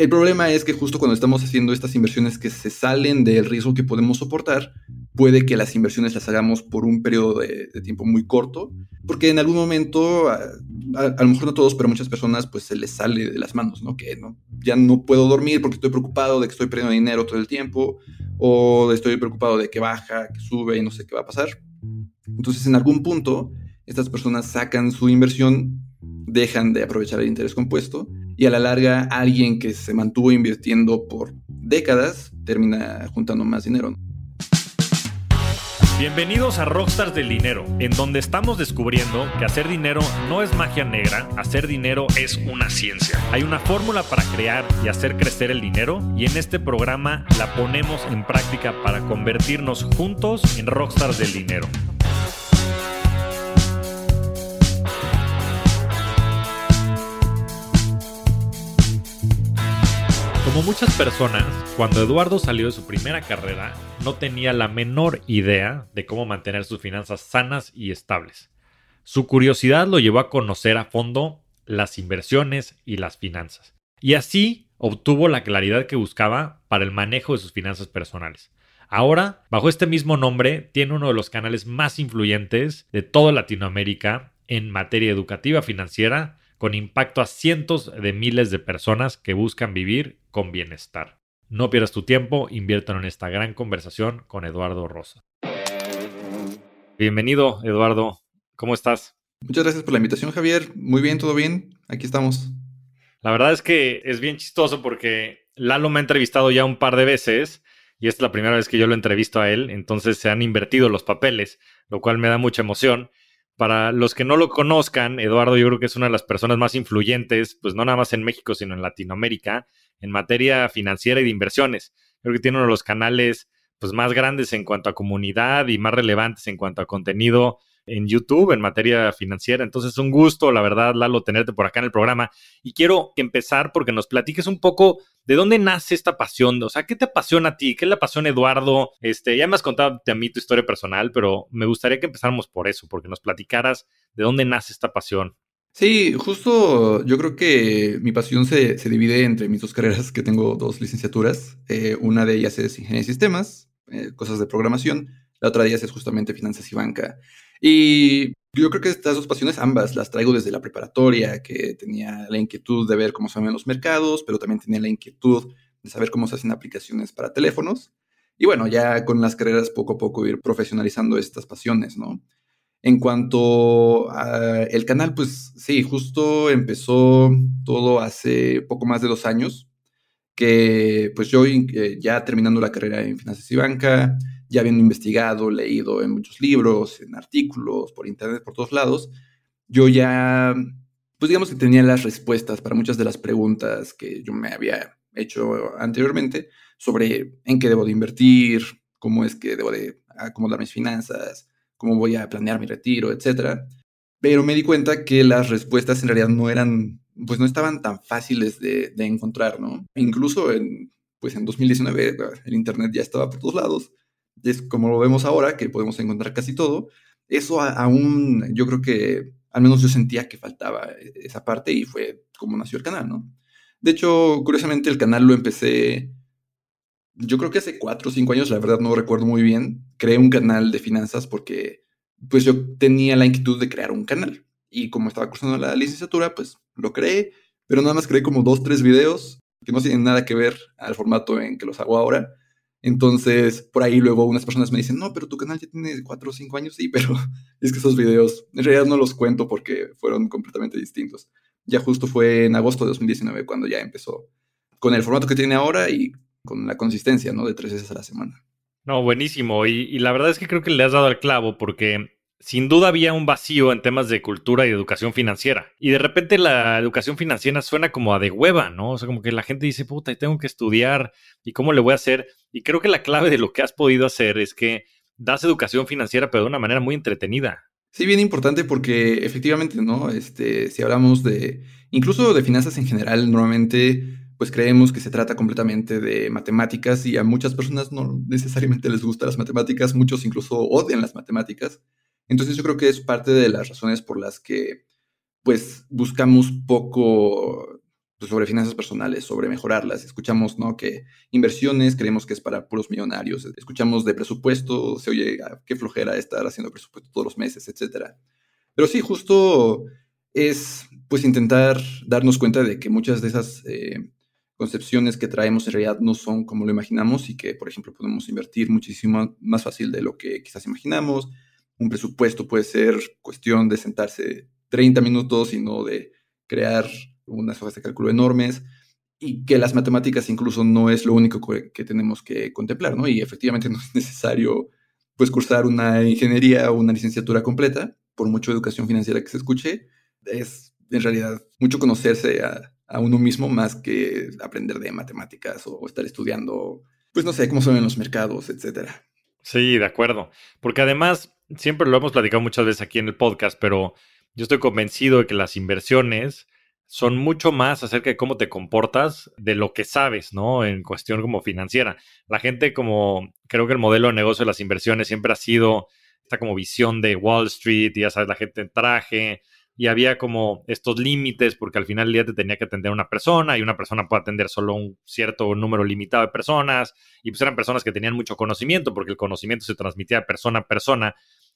El problema es que justo cuando estamos haciendo estas inversiones que se salen del riesgo que podemos soportar, puede que las inversiones las hagamos por un periodo de, tiempo muy corto, porque en algún momento, a, lo mejor no todos, pero muchas personas, pues se les sale de las manos, ¿no? Que ¿no? ya no puedo dormir porque estoy preocupado de que estoy perdiendo dinero todo el tiempo, o estoy preocupado de que baja, que sube y no sé qué va a pasar. Entonces, en algún punto, estas personas sacan su inversión, dejan de aprovechar el interés compuesto y a la larga alguien que se mantuvo invirtiendo por décadas termina juntando más dinero. Bienvenidos a Rockstars del Dinero, en donde estamos descubriendo que hacer dinero no es magia negra, hacer dinero es una ciencia. Hay una fórmula para crear y hacer crecer el dinero y en este programa la ponemos en práctica para convertirnos juntos en Rockstars del Dinero. Como muchas personas, cuando Eduardo salió de su primera carrera, no tenía la menor idea de cómo mantener sus finanzas sanas y estables. Su curiosidad lo llevó a conocer a fondo las inversiones y las finanzas. Y así obtuvo la claridad que buscaba para el manejo de sus finanzas personales. Ahora, bajo este mismo nombre, tiene uno de los canales más influyentes de toda Latinoamérica en materia educativa financiera con impacto a cientos de miles de personas que buscan vivir con bienestar. No pierdas tu tiempo, inviértelo en esta gran conversación con Eduardo Rosa. Bienvenido, Eduardo. ¿Cómo estás? Muchas gracias por la invitación, Javier. Muy bien, todo bien. Aquí estamos. La verdad es que es bien chistoso porque Lalo me ha entrevistado ya un par de veces y esta es la primera vez que yo lo entrevisto a él, entonces se han invertido los papeles, lo cual me da mucha emoción. Para los que no lo conozcan, Eduardo yo creo que es una de las personas más influyentes, pues no nada más en México, sino en Latinoamérica, en materia financiera y de inversiones. Creo que tiene uno de los canales pues, más grandes en cuanto a comunidad y más relevantes en cuanto a contenido en YouTube en materia financiera. Entonces, un gusto, la verdad, Lalo, tenerte por acá en el programa. Y quiero empezar porque nos platiques un poco de dónde nace esta pasión. O sea, ¿qué te apasiona a ti? ¿Qué le apasiona a Eduardo? Este, ya me has contado a mí tu historia personal, pero me gustaría que empezáramos por eso, porque nos platicaras de dónde nace esta pasión. Sí, justo yo creo que mi pasión se, divide entre mis dos carreras, que tengo dos licenciaturas. Eh, una de ellas es ingeniería de sistemas, eh, cosas de programación. La otra de ellas es justamente finanzas y banca. Y yo creo que estas dos pasiones, ambas, las traigo desde la preparatoria, que tenía la inquietud de ver cómo se ven los mercados, pero también tenía la inquietud de saber cómo se hacen aplicaciones para teléfonos. Y bueno, ya con las carreras poco a poco ir profesionalizando estas pasiones, ¿no? En cuanto al canal, pues sí, justo empezó todo hace poco más de dos años, que pues yo eh, ya terminando la carrera en finanzas y banca, ya habiendo investigado, leído en muchos libros, en artículos, por internet, por todos lados, yo ya, pues digamos que tenía las respuestas para muchas de las preguntas que yo me había hecho anteriormente sobre en qué debo de invertir, cómo es que debo de acomodar mis finanzas, cómo voy a planear mi retiro, etc. Pero me di cuenta que las respuestas en realidad no eran, pues no estaban tan fáciles de, encontrar, ¿no? Incluso en, pues en 2019 el Internet ya estaba por todos lados es como lo vemos ahora, que podemos encontrar casi todo, eso aún yo creo que al menos yo sentía que faltaba esa parte y fue como nació el canal, ¿no? De hecho, curiosamente el canal lo empecé, yo creo que hace cuatro o cinco años, la verdad no recuerdo muy bien, creé un canal de finanzas porque pues yo tenía la inquietud de crear un canal. Y como estaba cursando la licenciatura, pues lo creé, pero nada más creé como dos, tres videos que no tienen nada que ver al formato en que los hago ahora. Entonces, por ahí luego unas personas me dicen, no, pero tu canal ya tiene cuatro o cinco años, sí, pero es que esos videos en realidad no los cuento porque fueron completamente distintos. Ya justo fue en agosto de 2019 cuando ya empezó con el formato que tiene ahora y con la consistencia, ¿no? De tres veces a la semana. No, buenísimo. Y, y la verdad es que creo que le has dado al clavo porque sin duda había un vacío en temas de cultura y educación financiera. Y de repente la educación financiera suena como a de hueva, ¿no? O sea, como que la gente dice, puta, tengo que estudiar y cómo le voy a hacer. Y creo que la clave de lo que has podido hacer es que das educación financiera, pero de una manera muy entretenida. Sí, bien importante porque efectivamente, ¿no? Este, si hablamos de, incluso de finanzas en general, normalmente pues creemos que se trata completamente de matemáticas y a muchas personas no necesariamente les gustan las matemáticas, muchos incluso odian las matemáticas. Entonces yo creo que es parte de las razones por las que pues buscamos poco pues, sobre finanzas personales, sobre mejorarlas. Escuchamos, ¿no? Que inversiones creemos que es para puros millonarios. Escuchamos de presupuesto, se oye, ah, qué flojera estar haciendo presupuesto todos los meses, etcétera. Pero sí, justo es, pues, intentar darnos cuenta de que muchas de esas eh, concepciones que traemos en realidad no son como lo imaginamos y que, por ejemplo, podemos invertir muchísimo más fácil de lo que quizás imaginamos. Un presupuesto puede ser cuestión de sentarse 30 minutos y no de crear unas hojas de cálculo enormes y que las matemáticas incluso no es lo único que, tenemos que contemplar, ¿no? Y efectivamente no es necesario pues cursar una ingeniería o una licenciatura completa, por mucho educación financiera que se escuche, es en realidad mucho conocerse a, a uno mismo más que aprender de matemáticas o estar estudiando, pues no sé, cómo son en los mercados, etcétera. Sí, de acuerdo. Porque además, siempre lo hemos platicado muchas veces aquí en el podcast, pero yo estoy convencido de que las inversiones son mucho más acerca de cómo te comportas de lo que sabes, ¿no? En cuestión como financiera. La gente como, creo que el modelo de negocio de las inversiones siempre ha sido esta como visión de Wall Street, y ya sabes, la gente en traje, y había como estos límites porque al final del día te tenía que atender una persona y una persona puede atender solo un cierto número limitado de personas y pues eran personas que tenían mucho conocimiento porque el conocimiento se transmitía de persona a persona.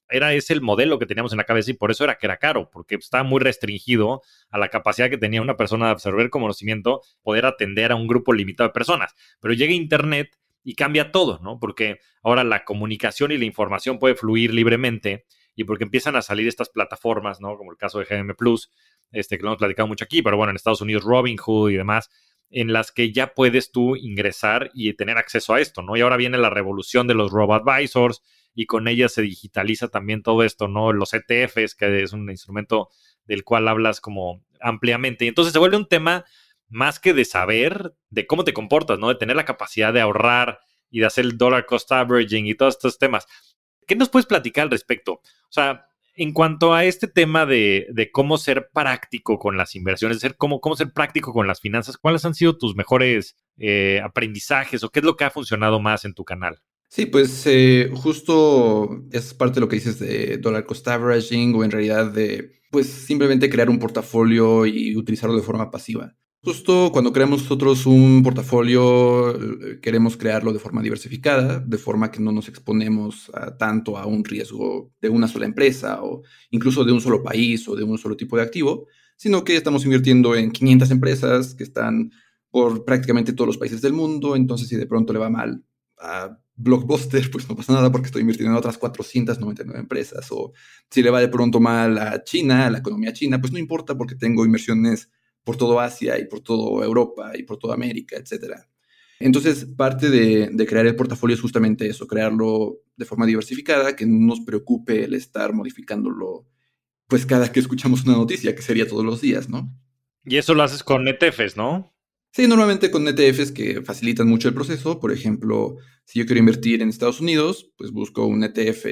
Era ese el modelo que teníamos en la cabeza y por eso era que era caro, porque estaba muy restringido a la capacidad que tenía una persona de absorber conocimiento, poder atender a un grupo limitado de personas. Pero llega Internet y cambia todo, ¿no? Porque ahora la comunicación y la información puede fluir libremente y porque empiezan a salir estas plataformas, ¿no? Como el caso de GM Plus, este, que lo hemos platicado mucho aquí, pero bueno, en Estados Unidos Robinhood y demás, en las que ya puedes tú ingresar y tener acceso a esto, ¿no? Y ahora viene la revolución de los robo-advisors y con ella se digitaliza también todo esto, ¿no? Los ETFs, que es un instrumento del cual hablas como ampliamente. Y entonces se vuelve un tema más que de saber de cómo te comportas, ¿no? De tener la capacidad de ahorrar y de hacer el dollar cost averaging y todos estos temas. ¿Qué nos puedes platicar al respecto? O sea, en cuanto a este tema de, cómo ser práctico con las inversiones, ser, cómo, cómo ser práctico con las finanzas, ¿cuáles han sido tus mejores eh, aprendizajes o qué es lo que ha funcionado más en tu canal? Sí, pues eh, justo es parte de lo que dices de dollar cost averaging o en realidad de pues simplemente crear un portafolio y utilizarlo de forma pasiva. Justo cuando creamos nosotros un portafolio, eh, queremos crearlo de forma diversificada, de forma que no nos exponemos tanto a un riesgo de una sola empresa o incluso de un solo país o de un solo tipo de activo, sino que estamos invirtiendo en 500 empresas que están por prácticamente todos los países del mundo. Entonces, si de pronto le va mal a Blockbuster, pues no pasa nada porque estoy invirtiendo en otras 499 empresas. O si le va de pronto mal a China, a la economía china, pues no importa porque tengo inversiones por todo Asia y por toda Europa y por toda América, etc. Entonces, parte de, crear el portafolio es justamente eso, crearlo de forma diversificada, que no nos preocupe el estar modificándolo, pues cada que escuchamos una noticia, que sería todos los días, ¿no? Y eso lo haces con ETFs, ¿no? Sí, normalmente con ETFs que facilitan mucho el proceso. Por ejemplo, si yo quiero invertir en Estados Unidos, pues busco un ETF,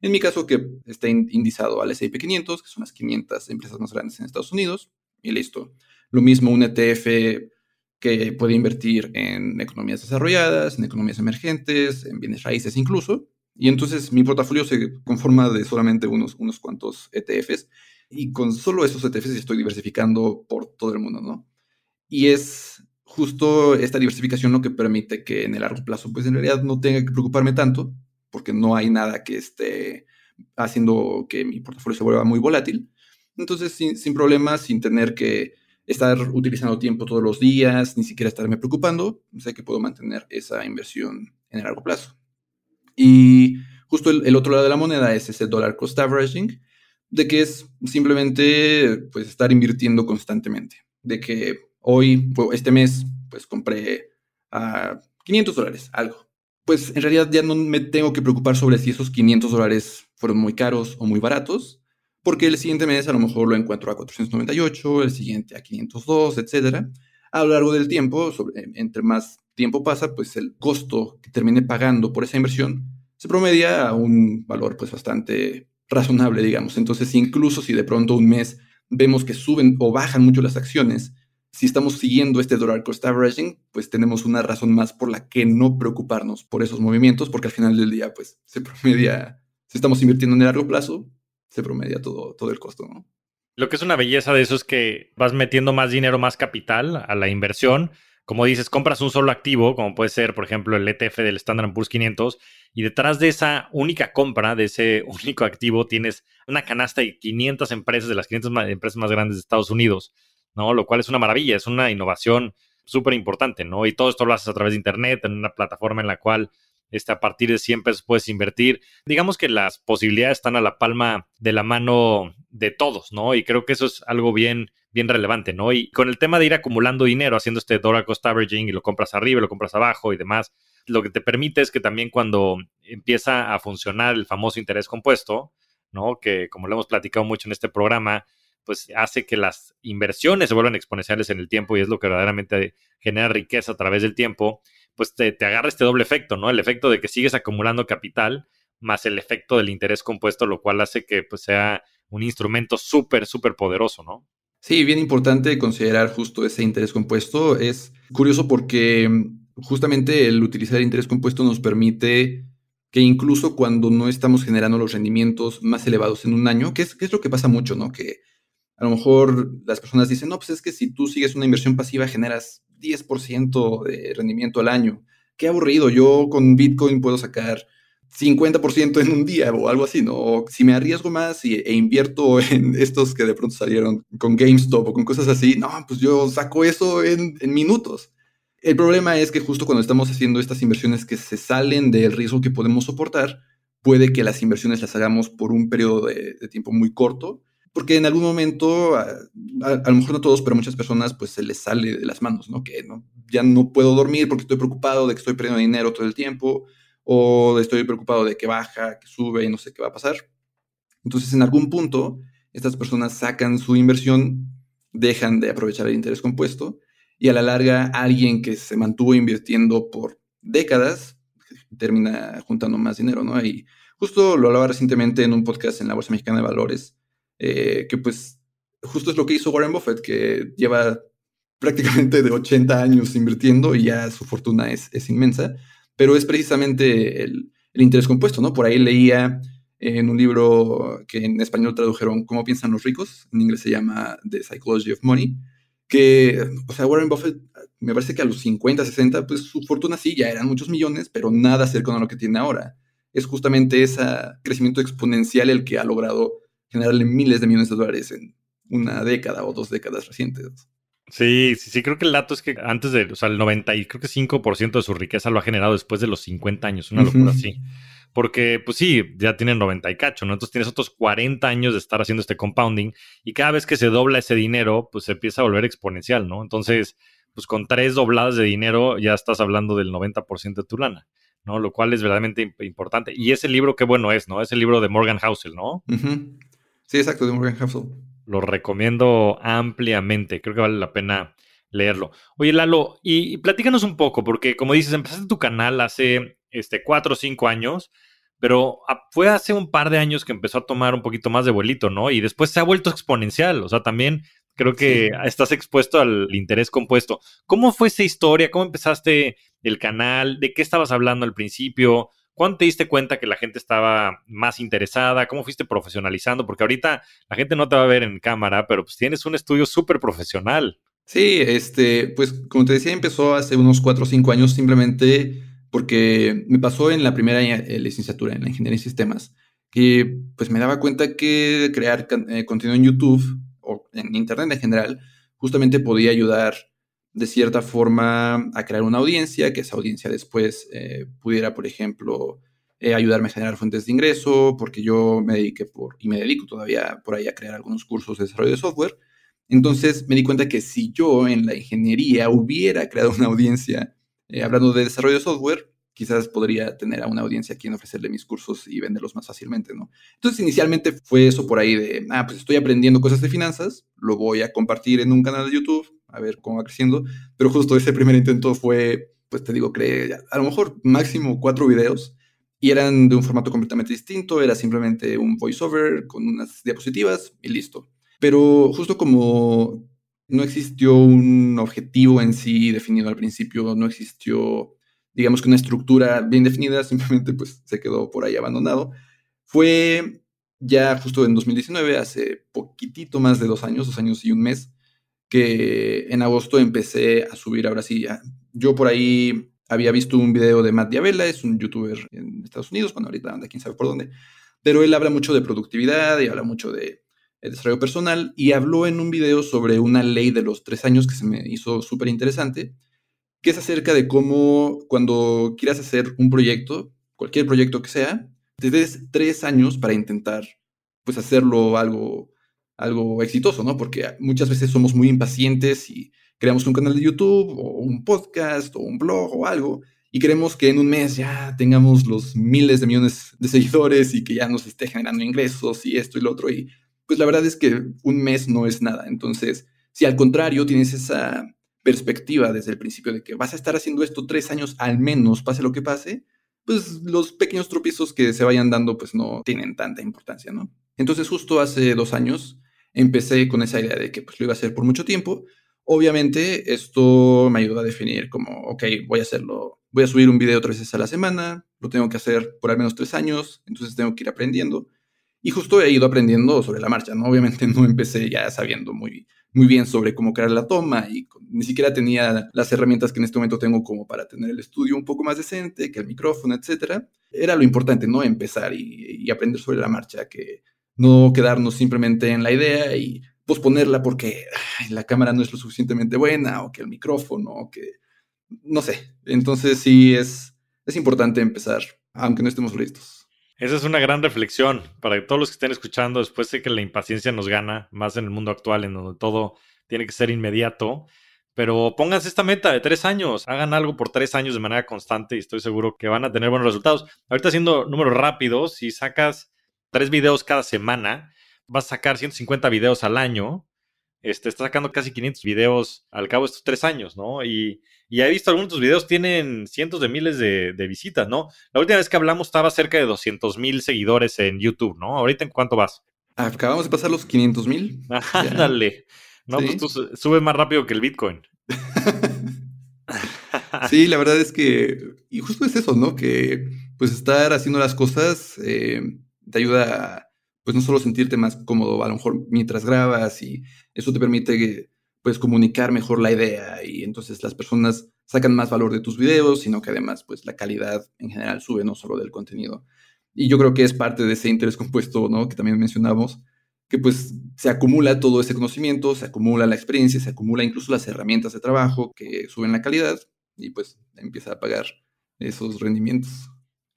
en mi caso que esté indizado al S&P 500, que son las 500 empresas más grandes en Estados Unidos, y listo. Lo mismo un ETF que puede invertir en economías desarrolladas, en economías emergentes, en bienes raíces incluso. Y entonces mi portafolio se conforma de solamente unos, unos cuantos ETFs y con solo esos ETFs estoy diversificando por todo el mundo, ¿no? Y es justo esta diversificación lo que permite que en el largo plazo, pues en realidad no tenga que preocuparme tanto, porque no hay nada que esté haciendo que mi portafolio se vuelva muy volátil. Entonces, sin, sin problemas, sin tener que estar utilizando tiempo todos los días, ni siquiera estarme preocupando, sé que puedo mantener esa inversión en el largo plazo. Y justo el, otro lado de la moneda es ese dollar cost averaging, de que es simplemente pues estar invirtiendo constantemente, de que hoy, este mes, pues compré a 500 dólares, algo. Pues en realidad ya no me tengo que preocupar sobre si esos 500 dólares fueron muy caros o muy baratos, porque el siguiente mes a lo mejor lo encuentro a 498, el siguiente a 502, etc. A lo largo del tiempo, entre más tiempo pasa, pues el costo que termine pagando por esa inversión se promedia a un valor pues bastante razonable, digamos. Entonces, incluso si de pronto un mes vemos que suben o bajan mucho las acciones, si estamos siguiendo este dollar cost averaging, pues tenemos una razón más por la que no preocuparnos por esos movimientos, porque al final del día, pues se promedia, si estamos invirtiendo en el largo plazo, se promedia todo, todo el costo, ¿no? Lo que es una belleza de eso es que vas metiendo más dinero, más capital a la inversión. Como dices, compras un solo activo, como puede ser, por ejemplo, el ETF del Standard Poor's 500, y detrás de esa única compra, de ese único activo, tienes una canasta de 500 empresas, de las 500 empresas más grandes de Estados Unidos, ¿no? Lo cual es una maravilla, es una innovación súper importante, ¿no? Y todo esto lo haces a través de Internet, en una plataforma en la cual este, a partir de 100 pesos puedes invertir. Digamos que las posibilidades están a la palma de la mano de todos, ¿no? Y creo que eso es algo bien, bien relevante, ¿no? Y con el tema de ir acumulando dinero, haciendo este dollar cost averaging y lo compras arriba, lo compras abajo y demás, lo que te permite es que también cuando empieza a funcionar el famoso interés compuesto, ¿no? Que como lo hemos platicado mucho en este programa, pues hace que las inversiones se vuelvan exponenciales en el tiempo y es lo que verdaderamente genera riqueza a través del tiempo pues te, agarra este doble efecto, ¿no? El efecto de que sigues acumulando capital más el efecto del interés compuesto, lo cual hace que pues, sea un instrumento súper, súper poderoso, ¿no? Sí, bien importante considerar justo ese interés compuesto. Es curioso porque mm, justamente el utilizar interés compuesto nos permite que incluso cuando no estamos generando los rendimientos más elevados en un año, que es, que es lo que pasa mucho, ¿no? Que a lo mejor las personas dicen, no, pues es que si tú sigues una inversión pasiva generas 10% de rendimiento al año. Qué aburrido, yo con Bitcoin puedo sacar 50% en un día o algo así, ¿no? si me arriesgo más y, e invierto en estos que de pronto salieron con GameStop o con cosas así, no, pues yo saco eso en, minutos. El problema es que justo cuando estamos haciendo estas inversiones que se salen del riesgo que podemos soportar, puede que las inversiones las hagamos por un periodo de tiempo muy corto porque en algún momento, a, lo mejor no todos, pero muchas personas, pues se les sale de las manos, ¿no? Que ¿no? ya no puedo dormir porque estoy preocupado de que estoy perdiendo dinero todo el tiempo, o estoy preocupado de que baja, que sube y no sé qué va a pasar. Entonces, en algún punto, estas personas sacan su inversión, dejan de aprovechar el interés compuesto, y a la larga, alguien que se mantuvo invirtiendo por décadas termina juntando más dinero, ¿no? Y justo lo hablaba recientemente en un podcast en la Bolsa Mexicana de Valores eh, que pues justo es lo que hizo Warren Buffett, que lleva prácticamente de 80 años invirtiendo y ya su fortuna es, es inmensa, pero es precisamente el, el, interés compuesto, ¿no? Por ahí leía en un libro que en español tradujeron ¿Cómo piensan los ricos? En inglés se llama The Psychology of Money, que, o sea, Warren Buffett, me parece que a los 50, 60, pues su fortuna sí, ya eran muchos millones, pero nada cercano a lo que tiene ahora. Es justamente ese crecimiento exponencial el que ha logrado generarle miles de millones de dólares en una década o dos décadas recientes. Sí, sí, sí, creo que el dato es que antes de, o sea, el 90 y creo que 5% de su riqueza lo ha generado después de los 50 años, una locura así. Porque, pues sí, ya tiene 90 y cacho, ¿no? Entonces tienes otros 40 años de estar haciendo este compounding y cada vez que se dobla ese dinero, pues se empieza a volver exponencial, ¿no? Entonces, pues con tres dobladas de dinero ya estás hablando del 90% de tu lana. ¿no? Lo cual es verdaderamente importante. Y ese libro, qué bueno es, ¿no? Es el libro de Morgan Housel, ¿no? Sí, exacto, de Morgan Housel. Lo recomiendo ampliamente. Creo que vale la pena leerlo. Oye, Lalo, y, platícanos un poco, porque como dices, empezaste tu canal hace este, cuatro o cinco años, pero fue hace un par de años que empezó a tomar un poquito más de vuelito, ¿no? Y después se ha vuelto exponencial. O sea, también creo que estás expuesto al interés compuesto. ¿Cómo fue esa historia? ¿Cómo empezaste el canal? ¿De qué estabas hablando al principio? ¿Cuándo te diste cuenta que la gente estaba más interesada? ¿Cómo fuiste profesionalizando? Porque ahorita la gente no te va a ver en cámara, pero pues tienes un estudio súper profesional. Sí, este, pues como te decía, empezó hace unos cuatro o cinco años simplemente porque me pasó en la primera eh, licenciatura en la ingeniería de sistemas, que pues me daba cuenta que crear eh, contenido en YouTube o en Internet en general justamente podía ayudar de cierta forma a crear una audiencia, que esa audiencia después eh, pudiera, por ejemplo, eh, ayudarme a generar fuentes de ingreso, porque yo me dediqué por, y me dedico todavía por ahí a crear algunos cursos de desarrollo de software. Entonces me di cuenta que si yo en la ingeniería hubiera creado una audiencia eh, hablando de desarrollo de software, quizás podría tener a una audiencia a quien ofrecerle mis cursos y venderlos más fácilmente, ¿no? Entonces, inicialmente fue eso por ahí de, ah, pues estoy aprendiendo cosas de finanzas, lo voy a compartir en un canal de YouTube, a ver cómo va creciendo, pero justo ese primer intento fue, pues te digo, creé a lo mejor máximo cuatro videos y eran de un formato completamente distinto, era simplemente un voiceover con unas diapositivas y listo. Pero justo como no existió un objetivo en sí definido al principio, no existió digamos que una estructura bien definida, simplemente pues se quedó por ahí abandonado. Fue ya justo en 2019, hace poquitito más de dos años, dos años y un mes, que en agosto empecé a subir, ahora sí, yo por ahí había visto un video de Matt Diabella, es un youtuber en Estados Unidos, bueno, ahorita anda quién sabe por dónde, pero él habla mucho de productividad y habla mucho de, desarrollo personal y habló en un video sobre una ley de los tres años que se me hizo súper interesante, que es acerca de cómo cuando quieras hacer un proyecto, cualquier proyecto que sea, te des tres años para intentar pues hacerlo algo, algo exitoso, ¿no? Porque muchas veces somos muy impacientes y creamos un canal de YouTube o un podcast o un blog o algo y queremos que en un mes ya tengamos los miles de millones de seguidores y que ya nos esté generando ingresos y esto y lo otro. Y pues la verdad es que un mes no es nada. Entonces, si al contrario tienes esa perspectiva desde el principio de que vas a estar haciendo esto tres años al menos, pase lo que pase, pues los pequeños tropiezos que se vayan dando pues no tienen tanta importancia, ¿no? Entonces justo hace dos años empecé con esa idea de que pues lo iba a hacer por mucho tiempo. Obviamente esto me ayudó a definir como, ok, voy a hacerlo, voy a subir un video tres veces a la semana, lo tengo que hacer por al menos tres años, entonces tengo que ir aprendiendo. Y justo he ido aprendiendo sobre la marcha, ¿no? Obviamente no empecé ya sabiendo muy, muy bien sobre cómo crear la toma y ni siquiera tenía las herramientas que en este momento tengo como para tener el estudio un poco más decente, que el micrófono, etcétera. Era lo importante, ¿no? Empezar y, y aprender sobre la marcha, que no quedarnos simplemente en la idea y posponerla porque la cámara no es lo suficientemente buena o que el micrófono o que no sé. Entonces sí es, es importante empezar, aunque no estemos listos. Esa es una gran reflexión para todos los que estén escuchando después de que la impaciencia nos gana, más en el mundo actual en donde todo tiene que ser inmediato. Pero pónganse esta meta de tres años, hagan algo por tres años de manera constante y estoy seguro que van a tener buenos resultados. Ahorita haciendo números rápidos, si sacas tres videos cada semana, vas a sacar 150 videos al año. Este, está sacando casi 500 videos al cabo de estos tres años, ¿no? Y, he visto algunos de tus videos tienen cientos de miles de, visitas, ¿no? La última vez que hablamos estaba cerca de 200 mil seguidores en YouTube, ¿no? ¿Ahorita en cuánto vas? Acabamos de pasar los 500 mil. Ándale. No, pues tú subes más rápido que el Bitcoin. sí, la verdad es que, y justo es eso, ¿no? Que pues estar haciendo las cosas eh, te ayuda a, pues no solo sentirte más cómodo a lo mejor mientras grabas y eso te permite pues comunicar mejor la idea y entonces las personas sacan más valor de tus videos, sino que además pues la calidad en general sube, no solo del contenido. Y yo creo que es parte de ese interés compuesto, ¿no? Que también mencionamos, que pues se acumula todo ese conocimiento, se acumula la experiencia, se acumula incluso las herramientas de trabajo que suben la calidad y pues empieza a pagar esos rendimientos.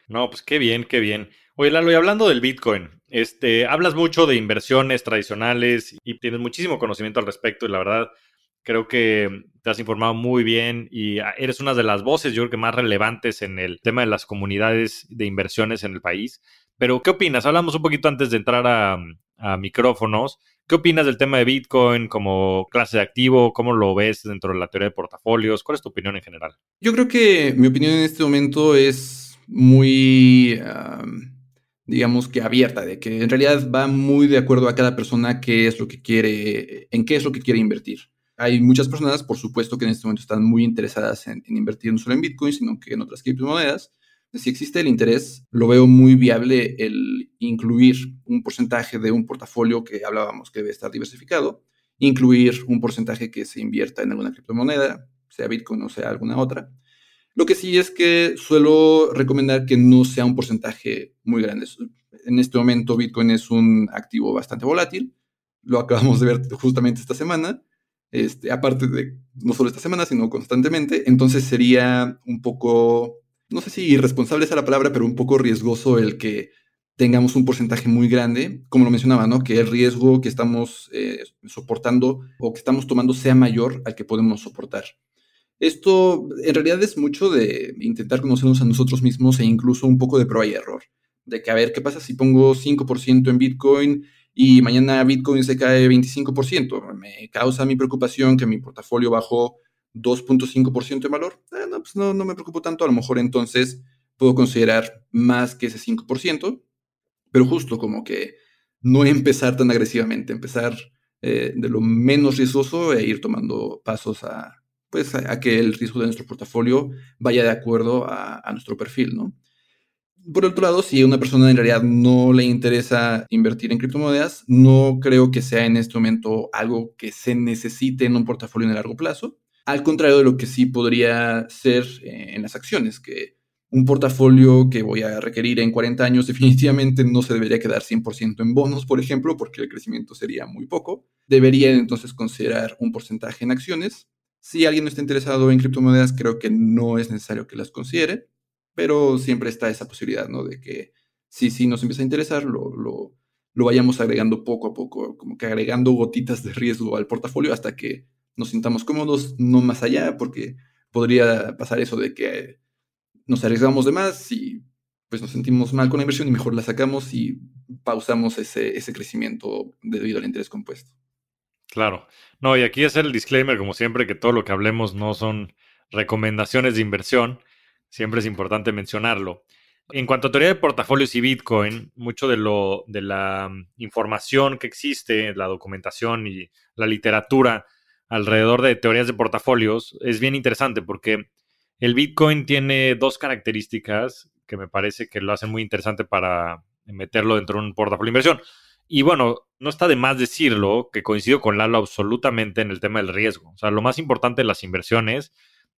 No, pues qué bien, qué bien. Oye, Lalo, y hablando del Bitcoin, este, hablas mucho de inversiones tradicionales y tienes muchísimo conocimiento al respecto y la verdad creo que te has informado muy bien y ah, eres una de las voces, yo creo que más relevantes en el tema de las comunidades de inversiones en el país. Pero, ¿qué opinas? Hablamos un poquito antes de entrar a, a micrófonos. ¿Qué opinas del tema de Bitcoin como clase de activo? ¿Cómo lo ves dentro de la teoría de portafolios? ¿Cuál es tu opinión en general? Yo creo que mi opinión en este momento es muy, digamos que abierta, de que en realidad va muy de acuerdo a cada persona qué es lo que quiere, en qué es lo que quiere invertir. Hay muchas personas, por supuesto, que en este momento están muy interesadas en, invertir no solo en Bitcoin, sino que en otras criptomonedas. Si existe el interés, lo veo muy viable el incluir un porcentaje de un portafolio que hablábamos que debe estar diversificado, incluir un porcentaje que se invierta en alguna criptomoneda, sea Bitcoin o sea alguna otra, lo que sí es que suelo recomendar que no sea un porcentaje muy grande. En este momento Bitcoin es un activo bastante volátil. Lo acabamos de ver justamente esta semana. Este, aparte de no solo esta semana, sino constantemente. Entonces sería un poco, no sé si irresponsable es la palabra, pero un poco riesgoso el que tengamos un porcentaje muy grande, como lo mencionaba, ¿no? Que el riesgo que estamos eh, soportando o que estamos tomando sea mayor al que podemos soportar. Esto en realidad es mucho de intentar conocernos a nosotros mismos e incluso un poco de prueba y error. De que a ver, ¿qué pasa si pongo 5% en Bitcoin y mañana Bitcoin se cae 25%? ¿Me causa mi preocupación que mi portafolio bajó 2.5% en valor? Eh, no, pues no, no me preocupo tanto. A lo mejor entonces puedo considerar más que ese 5%, pero justo como que no empezar tan agresivamente, empezar eh, de lo menos riesgoso e ir tomando pasos a, pues a, que el riesgo de nuestro portafolio vaya de acuerdo a, nuestro perfil, ¿no? Por otro lado, si a una persona en realidad no le interesa invertir en criptomonedas, no creo que sea en este momento algo que se necesite en un portafolio en el largo plazo. Al contrario de lo que sí podría ser eh, en las acciones, que un portafolio que voy a requerir en 40 años definitivamente no se debería quedar 100% en bonos, por ejemplo, porque el crecimiento sería muy poco. Debería entonces considerar un porcentaje en acciones. Si alguien no está interesado en criptomonedas, creo que no es necesario que las considere, pero siempre está esa posibilidad, ¿no? De que si sí nos empieza a interesar, lo, lo, lo vayamos agregando poco a poco, como que agregando gotitas de riesgo al portafolio hasta que nos sintamos cómodos, no más allá, porque podría pasar eso de que nos arriesgamos de más y pues nos sentimos mal con la inversión y mejor la sacamos y pausamos ese, ese crecimiento debido al interés compuesto. Claro. No, y aquí es el disclaimer, como siempre, que todo lo que hablemos no son recomendaciones de inversión. Siempre es importante mencionarlo. En cuanto a teoría de portafolios y Bitcoin, mucho de, lo, de la mm, información que existe, la documentación y la literatura alrededor de teorías de portafolios es bien interesante porque el Bitcoin tiene dos características que me parece que lo hacen muy interesante para meterlo dentro de un portafolio de inversión. Y bueno, no está de más decirlo que coincido con Lalo absolutamente en el tema del riesgo. O sea, lo más importante de las inversiones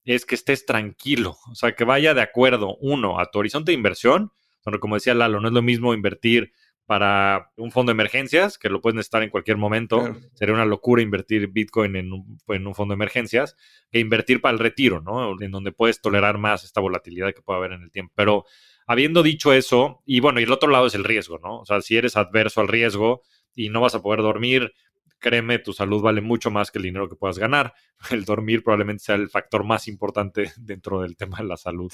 es que estés tranquilo, o sea, que vaya de acuerdo, uno, a tu horizonte de inversión. Bueno, como decía Lalo, no es lo mismo invertir para un fondo de emergencias, que lo puedes necesitar en cualquier momento. Sería una locura invertir Bitcoin en un, en un, fondo de emergencias, que invertir para el retiro, ¿no? En donde puedes tolerar más esta volatilidad que puede haber en el tiempo. Pero habiendo dicho eso, y bueno, y el otro lado es el riesgo, ¿no? O sea, si eres adverso al riesgo y no vas a poder dormir, créeme, tu salud vale mucho más que el dinero que puedas ganar. El dormir probablemente sea el factor más importante dentro del tema de la salud.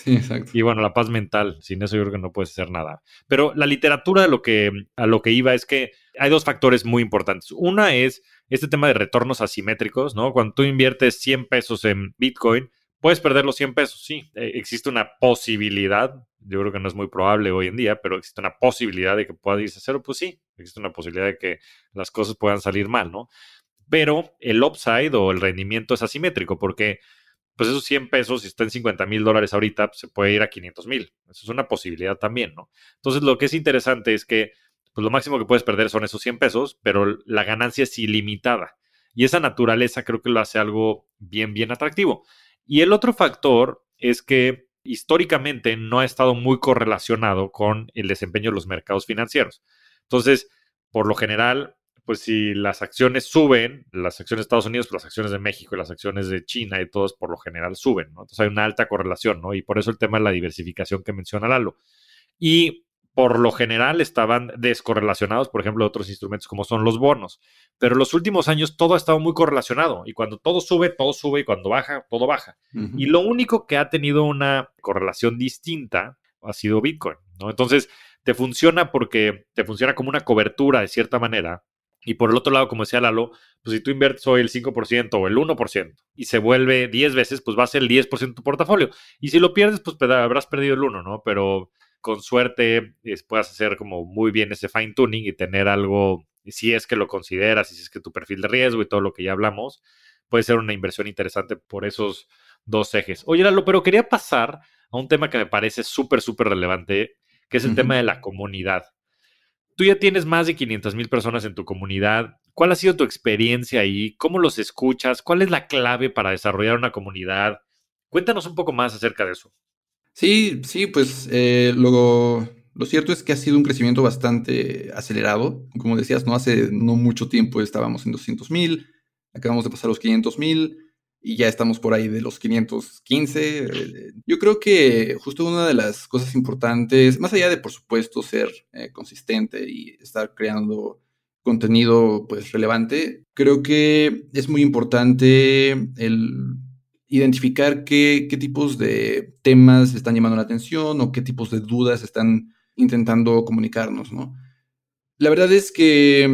Y bueno, la paz mental, sin eso yo creo que no puedes hacer nada. Pero la literatura a lo que, a lo que iba es que hay dos factores muy importantes. Una es este tema de retornos asimétricos, ¿no? Cuando tú inviertes 100 pesos en Bitcoin, puedes perder los 100 pesos, sí. Eh, existe una posibilidad, yo creo que no es muy probable hoy en día, pero existe una posibilidad de que pueda irse a cero, pues sí, existe una posibilidad de que las cosas puedan salir mal, ¿no? Pero el upside o el rendimiento es asimétrico porque pues esos 100 pesos, si está en 50 mil dólares ahorita, se puede ir a 500 mil. Eso es una posibilidad también, ¿no? Entonces, lo que es interesante es que pues, lo máximo que puedes perder son esos 100 pesos, pero la ganancia es ilimitada. Y esa naturaleza creo que lo hace algo bien, bien atractivo. Y el otro factor es que históricamente no ha estado muy correlacionado con el desempeño de los mercados financieros. Entonces, por lo general, pues si las acciones suben, las acciones de Estados Unidos, pues las acciones de México y las acciones de China y todos por lo general suben, ¿no? Entonces hay una alta correlación, ¿no? Y por eso el tema de la diversificación que menciona Lalo. Y por lo general estaban descorrelacionados, por ejemplo, de otros instrumentos como son los bonos. Pero en los últimos años todo ha estado muy correlacionado y cuando todo sube, todo sube y cuando baja, todo baja. Y lo único que ha tenido una correlación distinta ha sido Bitcoin, ¿no? Entonces, te funciona porque te funciona como una cobertura de cierta manera. Y por el otro lado, como decía Lalo, pues si tú inviertes hoy el 5% o el 1% y se vuelve 10 veces, pues va a ser el 10% de tu portafolio. Y si lo pierdes, pues habrás perdido el 1, ¿no? Pero con suerte puedas hacer como muy bien ese fine tuning y tener algo, si es que lo consideras, y si es que tu perfil de riesgo y todo lo que ya hablamos, puede ser una inversión interesante por esos dos ejes. Oye, Lalo, pero quería pasar a un tema que me parece súper, súper relevante que es el tema de la comunidad. Tú ya tienes más de 500 mil personas en tu comunidad. ¿Cuál ha sido tu experiencia ahí? ¿Cómo los escuchas? ¿Cuál es la clave para desarrollar una comunidad? Cuéntanos un poco más acerca de eso. Sí, sí, pues eh, lo, cierto es que ha sido un crecimiento bastante acelerado. Como decías, no hace no mucho tiempo estábamos en 200 mil, acabamos de pasar los 500 mil y ya estamos por ahí de los 515. Eh, yo creo que justo una de las cosas importantes, más allá de por supuesto ser eh, consistente y estar creando contenido pues relevante, creo que es muy importante el identificar qué, qué tipos de temas están llamando la atención o qué tipos de dudas están intentando comunicarnos, ¿no? La verdad es que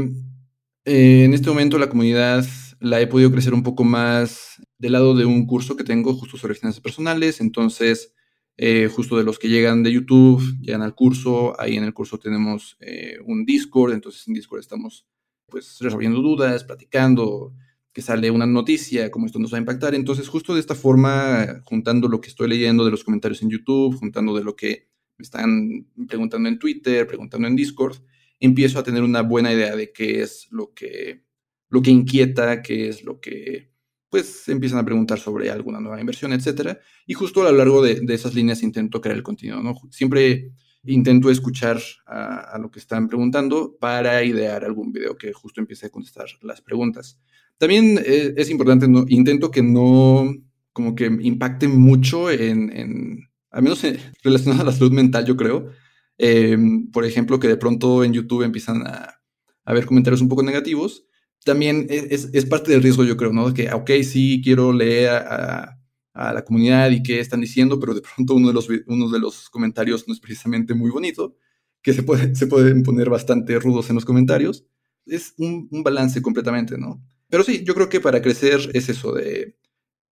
eh, en este momento la comunidad la he podido crecer un poco más del lado de un curso que tengo justo sobre finanzas personales. Entonces, eh, justo de los que llegan de YouTube, llegan al curso. Ahí en el curso tenemos eh, un Discord. Entonces, en Discord estamos pues resolviendo dudas, platicando, que sale una noticia, cómo esto nos va a impactar. Entonces, justo de esta forma, juntando lo que estoy leyendo de los comentarios en YouTube, juntando de lo que me están preguntando en Twitter, preguntando en Discord, empiezo a tener una buena idea de qué es lo que, lo que inquieta, qué es lo que, pues, empiezan a preguntar sobre alguna nueva inversión, etcétera. Y justo a lo largo de, esas líneas intento crear el contenido, ¿no? Siempre intento escuchar a, lo que están preguntando para idear algún video que justo empiece a contestar las preguntas. También eh, es, importante, ¿no? intento que no como que impacte mucho en, en al menos relacionado a la salud mental, yo creo, Em, por ejemplo, que de pronto en YouTube empiezan a, a ver comentarios un poco negativos, también es, es, parte del riesgo, yo creo, ¿no? Que, ok, sí, quiero leer a, la comunidad y qué están diciendo, pero de pronto uno de los, uno de los comentarios no es precisamente muy bonito, que se, puede, se pueden poner bastante rudos en los comentarios. Es un balance completamente, ¿no? Pero sí, yo creo que para crecer es eso de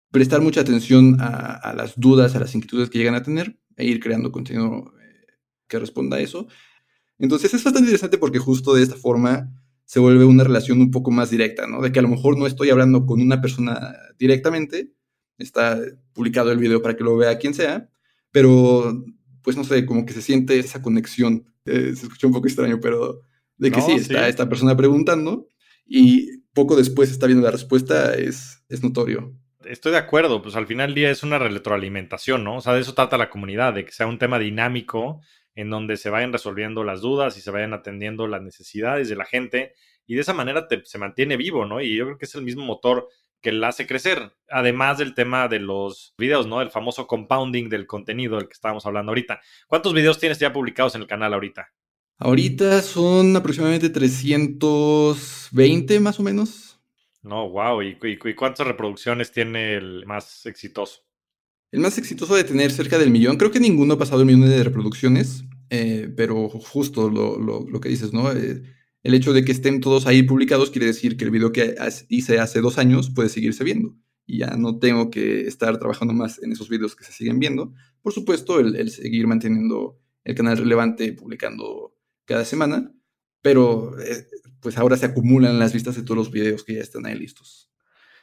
prestar mucha atención a, a, las dudas, a las inquietudes que llegan a tener e ir creando contenido que responda a eso. Entonces es bastante interesante porque justo de esta forma se vuelve una relación un poco más directa, ¿no? De que a lo mejor no estoy hablando con una persona directamente, está publicado el video para que lo vea quien sea, pero pues no sé, como que se siente esa conexión. Eh, se escucha un poco extraño, pero de que sí, está esta persona preguntando y poco después está viendo la respuesta, es, es notorio. Estoy de acuerdo, pues al final del día es una retroalimentación, ¿no? O sea, de eso trata la comunidad, de que sea un tema dinámico en donde se vayan resolviendo las dudas y se vayan atendiendo las necesidades de la gente y de esa manera se mantiene vivo, ¿no? Y yo creo que es el mismo motor que la hace crecer, además del tema de los videos, ¿no? El famoso compounding del contenido del que estábamos hablando ahorita. ¿Cuántos videos tienes ya publicados en el canal ahorita? Ahorita son aproximadamente 320 más o menos. No, wow. ¿Y, y cuántas reproducciones tiene el más exitoso? El más exitoso de tener cerca del millón, creo que ninguno ha pasado el millón de reproducciones, eh, pero justo lo, que dices, ¿no? Eh, el hecho de que estén todos ahí publicados quiere decir que el video que hice hace dos años puede seguirse viendo. Y ya no tengo que estar trabajando más en esos videos que se siguen viendo. Por supuesto, el, seguir manteniendo el canal relevante, publicando cada semana, pero eh, pues ahora se acumulan las vistas de todos los videos que ya están ahí listos.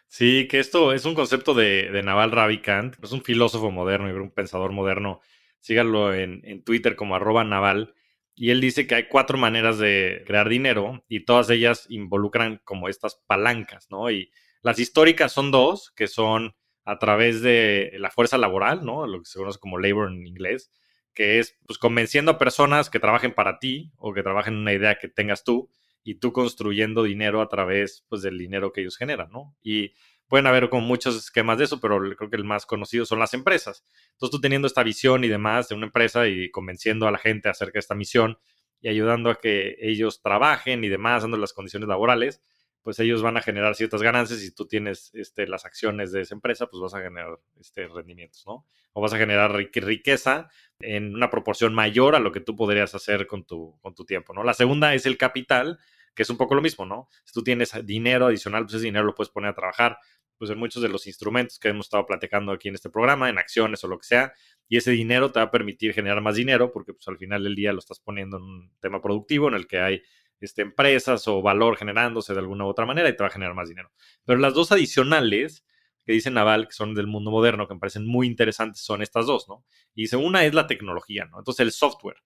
Sí, que esto es un concepto de, Naval Ravikant, es un filósofo moderno y un pensador moderno. Síganlo en, en Twitter como arroba naval. Y él dice que hay cuatro maneras de crear dinero y todas ellas involucran como estas palancas, ¿no? Y las históricas son dos, que son a través de la fuerza laboral, ¿no? Lo que se conoce como labor en inglés, que es pues convenciendo a personas que trabajen para ti o que trabajen en una idea que tengas tú y tú construyendo dinero a través pues, del dinero que ellos generan, ¿no? Y pueden haber como muchos esquemas de eso, pero creo que el más conocido son las empresas. Entonces tú teniendo esta visión y demás de una empresa y convenciendo a la gente acerca de esta misión y ayudando a que ellos trabajen y demás, dando las condiciones laborales, pues ellos van a generar ciertas ganancias y tú tienes este, las acciones de esa empresa, pues vas a generar este, rendimientos, ¿no? O vas a generar riqueza en una proporción mayor a lo que tú podrías hacer con tu, con tu tiempo, ¿no? La segunda es el capital, que es un poco lo mismo, ¿no? Si tú tienes dinero adicional, pues ese dinero lo puedes poner a trabajar pues en muchos de los instrumentos que hemos estado platicando aquí en este programa, en acciones o lo que sea, y ese dinero te va a permitir generar más dinero porque pues al final del día lo estás poniendo en un tema productivo en el que hay este, empresas o valor generándose de alguna u otra manera y te va a generar más dinero. Pero las dos adicionales que dice Naval, que son del mundo moderno, que me parecen muy interesantes, son estas dos, ¿no? Y dice, una es la tecnología, ¿no? Entonces el software.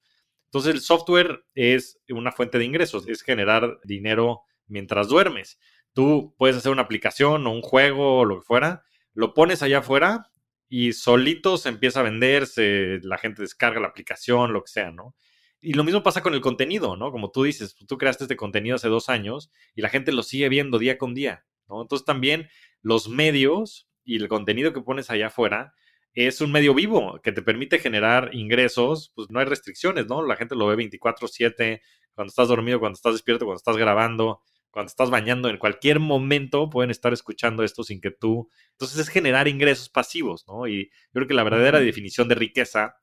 Entonces el software es una fuente de ingresos, es generar dinero mientras duermes. Tú puedes hacer una aplicación o un juego o lo que fuera, lo pones allá afuera y solito se empieza a venderse, la gente descarga la aplicación, lo que sea, ¿no? Y lo mismo pasa con el contenido, ¿no? Como tú dices, tú creaste este contenido hace dos años y la gente lo sigue viendo día con día, ¿no? Entonces también los medios y el contenido que pones allá afuera es un medio vivo que te permite generar ingresos, pues no hay restricciones, ¿no? La gente lo ve 24/7, cuando estás dormido, cuando estás despierto, cuando estás grabando, cuando estás bañando, en cualquier momento pueden estar escuchando esto sin que tú... Entonces es generar ingresos pasivos, ¿no? Y yo creo que la verdadera definición de riqueza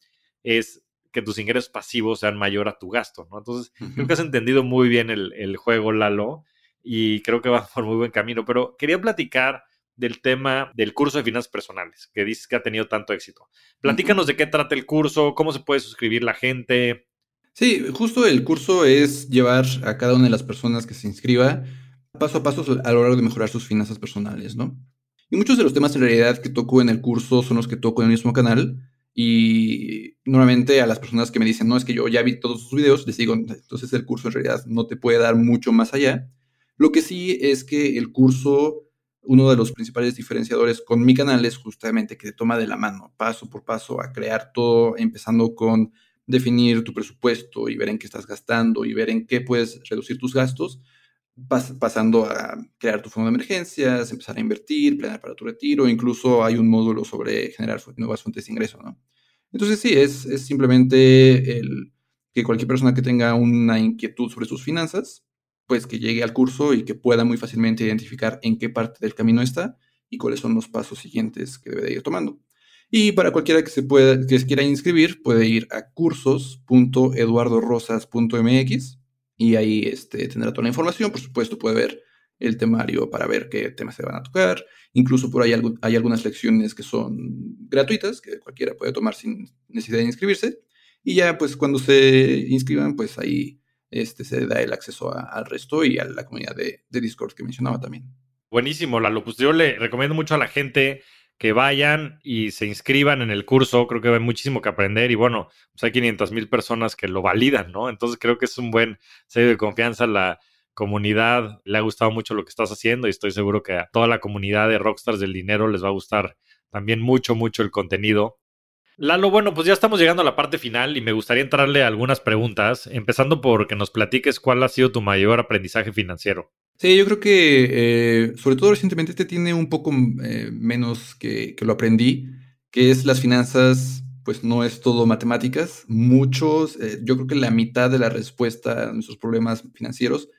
es que tus ingresos pasivos sean mayor a tu gasto, ¿no? Entonces, creo que has entendido muy bien el, el juego, Lalo, y creo que va por muy buen camino, pero quería platicar del tema del curso de finanzas personales, que dices que ha tenido tanto éxito. Platícanos de qué trata el curso, cómo se puede suscribir la gente. Sí, justo el curso es llevar a cada una de las personas que se inscriba paso a paso a lo largo de mejorar sus finanzas personales, ¿no? Y muchos de los temas en realidad que toco en el curso son los que toco en el mismo canal Y normalmente a las personas que me dicen, no, es que yo ya vi todos sus videos, les digo, entonces el curso en realidad no te puede dar mucho más allá. Lo que sí es que el curso, uno de los principales diferenciadores con mi canal es justamente que te toma de la mano, paso por paso, a crear todo, empezando con definir tu presupuesto y ver en qué estás gastando y ver en qué puedes reducir tus gastos, pasando a crear tu fondo de emergencias, empezar a invertir, planear para tu retiro, incluso hay un módulo sobre generar nuevas fuentes de ingreso, ¿no? Entonces sí, es, es simplemente el que cualquier persona que tenga una inquietud sobre sus finanzas, pues que llegue al curso y que pueda muy fácilmente identificar en qué parte del camino está y cuáles son los pasos siguientes que debe de ir tomando. Y para cualquiera que se, pueda, que se quiera inscribir, puede ir a cursos.eduardorosas.mx y ahí este, tendrá toda la información. Por supuesto, puede ver el temario para ver qué temas se van a tocar. Incluso por ahí hay algunas lecciones que son gratuitas, que cualquiera puede tomar sin necesidad de inscribirse. Y ya, pues cuando se inscriban, pues ahí este, se da el acceso al resto y a la comunidad de, Discord que mencionaba también. Buenísimo, Lalo. Pues yo le recomiendo mucho a la gente que vayan y se inscriban en el curso. Creo que hay muchísimo que aprender y bueno, pues hay 500 mil personas que lo validan, ¿no? Entonces creo que es un buen sello de confianza. La comunidad le ha gustado mucho lo que estás haciendo y estoy seguro que a toda la comunidad de Rockstars del Dinero les va a gustar también mucho, mucho el contenido. Lalo, bueno, pues ya estamos llegando a la parte final y me gustaría entrarle a algunas preguntas, empezando por que nos platiques cuál ha sido tu mayor aprendizaje financiero. Sí, yo creo que eh, sobre todo recientemente este tiene un poco eh, menos que, que, lo aprendí, que es las finanzas, pues no es todo matemáticas. Muchos, eh, yo creo que la mitad de la respuesta a nuestros problemas financieros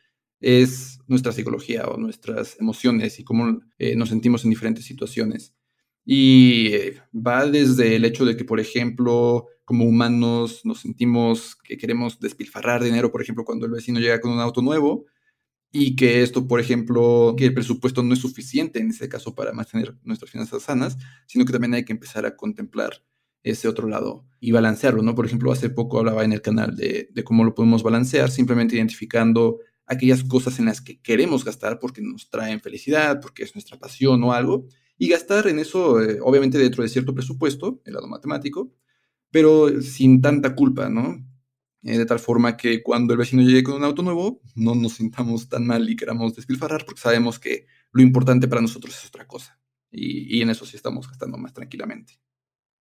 es nuestra psicología o nuestras emociones y cómo nos sentimos en diferentes situaciones. Y va desde el hecho de que, por ejemplo, como humanos nos sentimos que queremos despilfarrar dinero, por ejemplo, cuando el vecino llega con un auto nuevo, y que esto, por ejemplo, que el presupuesto no es suficiente en ese caso para mantener nuestras finanzas sanas, sino que también hay que empezar a contemplar ese otro lado y balancearlo, ¿no? Por ejemplo, hace poco hablaba en el canal de, de cómo lo podemos balancear, simplemente identificando aquellas cosas en las que queremos gastar porque nos traen felicidad, porque es nuestra pasión o algo, y gastar en eso, eh, obviamente dentro de cierto presupuesto, el lado matemático, pero sin tanta culpa, ¿no? Eh, de tal forma que cuando el vecino llegue con un auto nuevo, no nos sintamos tan mal y queramos despilfarrar, porque sabemos que lo importante para nosotros es otra cosa. Y, en eso sí estamos gastando más tranquilamente.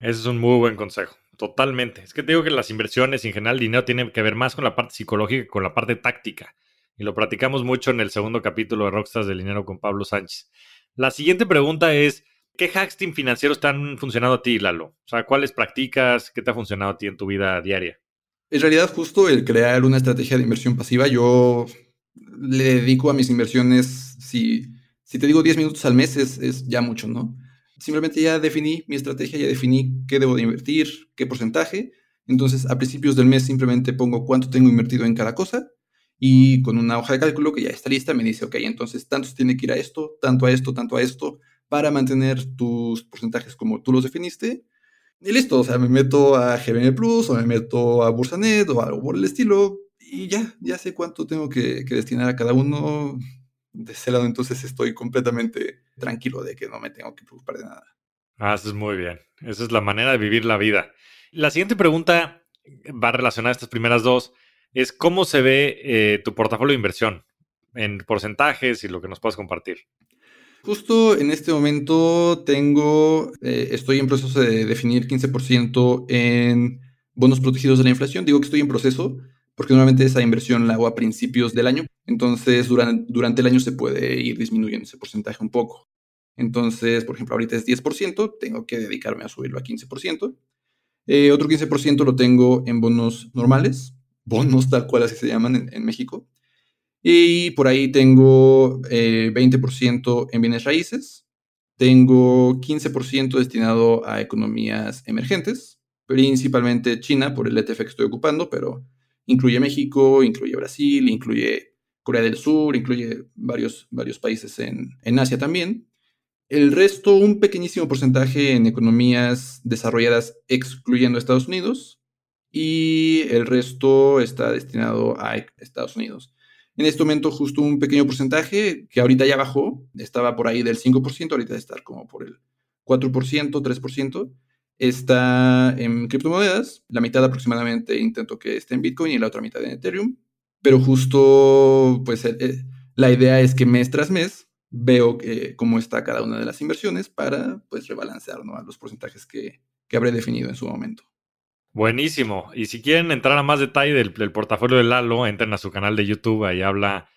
Ese es un muy buen consejo, totalmente. Es que te digo que las inversiones en general el dinero tienen que ver más con la parte psicológica que con la parte táctica. Y lo platicamos mucho en el segundo capítulo de Rockstars del Dinero con Pablo Sánchez. La siguiente pregunta es, ¿qué hacks financieros te han funcionado a ti, Lalo? O sea, ¿cuáles practicas? ¿Qué te ha funcionado a ti en tu vida diaria? En realidad, justo el crear una estrategia de inversión pasiva, yo le dedico a mis inversiones, si, si te digo 10 minutos al mes, es, ya mucho, ¿no? Simplemente ya definí mi estrategia, ya definí qué debo de invertir, qué porcentaje. Entonces, a principios del mes simplemente pongo cuánto tengo invertido en cada cosa y con una hoja de cálculo que ya está lista me dice, ok, entonces tanto tiene que ir a esto, tanto a esto, tanto a esto, para mantener tus porcentajes como tú los definiste y listo, o sea, me meto a GBM Plus o me meto a Bursanet o algo por el estilo y ya, ya sé cuánto tengo que, destinar a cada uno. De ese lado, entonces estoy completamente tranquilo de que no me tengo que preocupar de nada. Ah, eso es muy bien. Esa es la manera de vivir la vida. La siguiente pregunta va relacionada a estas primeras dos. Es cómo se ve eh, tu portafolio de inversión en porcentajes y lo que nos puedas compartir. Justo en este momento tengo, eh, estoy en proceso de definir 15% en bonos protegidos de la inflación. Digo que estoy en proceso porque normalmente esa inversión la hago a principios del año. Entonces, durante, durante el año se puede ir disminuyendo ese porcentaje un poco. Entonces, por ejemplo, ahorita es 10%, tengo que dedicarme a subirlo a 15%. Eh, otro 15% lo tengo en bonos normales, bonos tal cual así se llaman en México. Y por ahí tengo 20% eh, en bienes raíces, tengo 15% destinado a economías emergentes, principalmente China por el ETF que estoy ocupando, pero incluye México, incluye Brasil, incluye Corea del Sur, incluye varios, varios países en, en Asia también. El resto, un pequeñísimo porcentaje en economías desarrolladas excluyendo Estados Unidos y el resto está destinado a Estados Unidos. En este momento justo un pequeño porcentaje que ahorita ya bajó, estaba por ahí del 5%, ahorita está estar como por el 4%, 3%, está en criptomonedas, la mitad aproximadamente intento que esté en Bitcoin y la otra mitad en Ethereum, pero justo pues la idea es que mes tras mes veo cómo está cada una de las inversiones para pues rebalancear a los porcentajes que, que habré definido en su momento. Buenísimo. Y si quieren entrar a más detalle del, portafolio de Lalo, entren a su canal de YouTube, ahí habla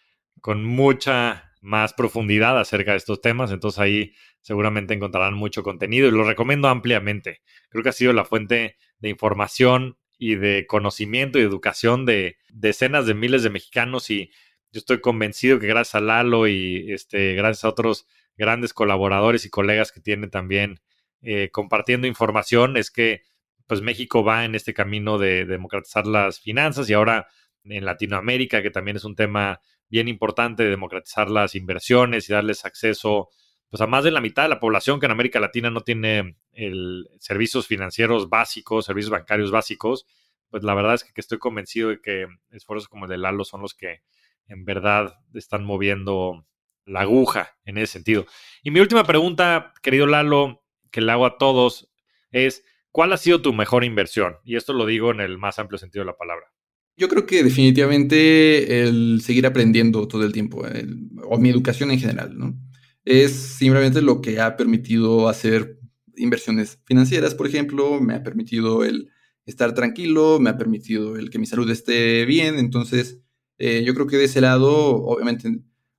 con mucha más profundidad acerca de estos temas, entonces ahí seguramente encontrarán mucho contenido y lo recomiendo ampliamente. Creo que ha sido la fuente de información y de conocimiento y educación de decenas de miles de mexicanos y yo estoy convencido que gracias a Lalo y este, gracias a otros grandes colaboradores y colegas que tiene también eh, compartiendo información es que pues México va en este camino de democratizar las finanzas y ahora en Latinoamérica, que también es un tema bien importante de democratizar las inversiones y darles acceso pues a más de la mitad de la población que en América Latina no tiene el, servicios financieros básicos, servicios bancarios básicos, pues la verdad es que, estoy convencido de que esfuerzos como el de Lalo son los que en verdad están moviendo la aguja en ese sentido. Y mi última pregunta, querido Lalo, que le hago a todos, es, ¿Cuál ha sido tu mejor inversión? Y esto lo digo en el más amplio sentido de la palabra. Yo creo que definitivamente el seguir aprendiendo todo el tiempo, o mi educación en general, ¿no? Es simplemente lo que ha permitido hacer inversiones financieras, por ejemplo, me ha permitido el estar tranquilo, me ha permitido el que mi salud esté bien, entonces eh, yo creo que de ese lado, obviamente,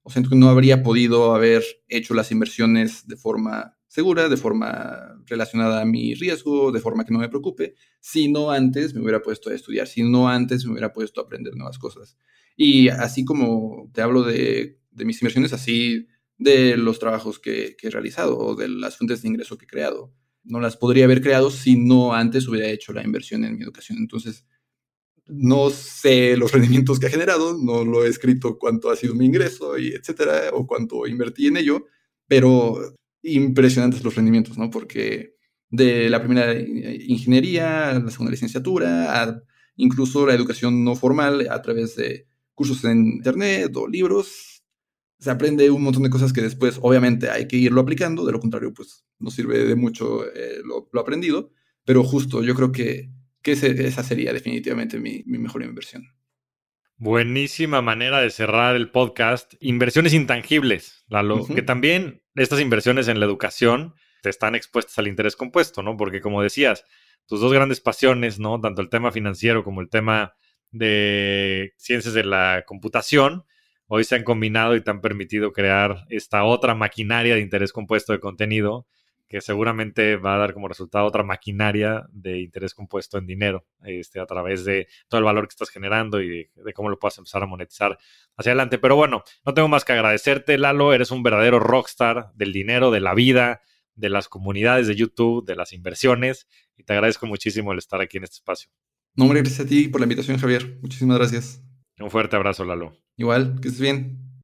o sea, no habría podido haber hecho las inversiones de forma segura, de forma relacionada a mi riesgo, de forma que no me preocupe, si no antes me hubiera puesto a estudiar, si no antes me hubiera puesto a aprender nuevas cosas. Y así como te hablo de, mis inversiones, así de los trabajos que, he realizado o de las fuentes de ingreso que he creado. No las podría haber creado si no antes hubiera hecho la inversión en mi educación. Entonces, no sé los rendimientos que ha generado, no lo he escrito cuánto ha sido mi ingreso y etcétera, o cuánto invertí en ello, pero impresionantes los rendimientos, ¿no? Porque de la primera ingeniería, la segunda licenciatura, incluso la educación no formal a través de cursos en internet o libros, se aprende un montón de cosas que después obviamente hay que irlo aplicando, de lo contrario pues no sirve de mucho eh, lo, aprendido, pero justo yo creo que, que esa sería definitivamente mi, mi mejor inversión. Buenísima manera de cerrar el podcast. Inversiones intangibles, Lalo, que también estas inversiones en la educación están expuestas al interés compuesto, ¿no? Porque como decías, tus dos grandes pasiones, ¿no? Tanto el tema financiero como el tema de ciencias de la computación, hoy se han combinado y te han permitido crear esta otra maquinaria de interés compuesto de contenido que seguramente va a dar como resultado otra maquinaria de interés compuesto en dinero, este, a través de todo el valor que estás generando y de, cómo lo puedas empezar a monetizar hacia adelante. Pero bueno, no tengo más que agradecerte, Lalo, eres un verdadero rockstar del dinero, de la vida, de las comunidades de YouTube, de las inversiones, y te agradezco muchísimo el estar aquí en este espacio. No, hombre, gracias a ti por la invitación, Javier. Muchísimas gracias. Un fuerte abrazo, Lalo. Igual, que estés bien.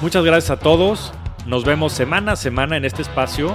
Muchas gracias a todos. Nos vemos semana a semana en este espacio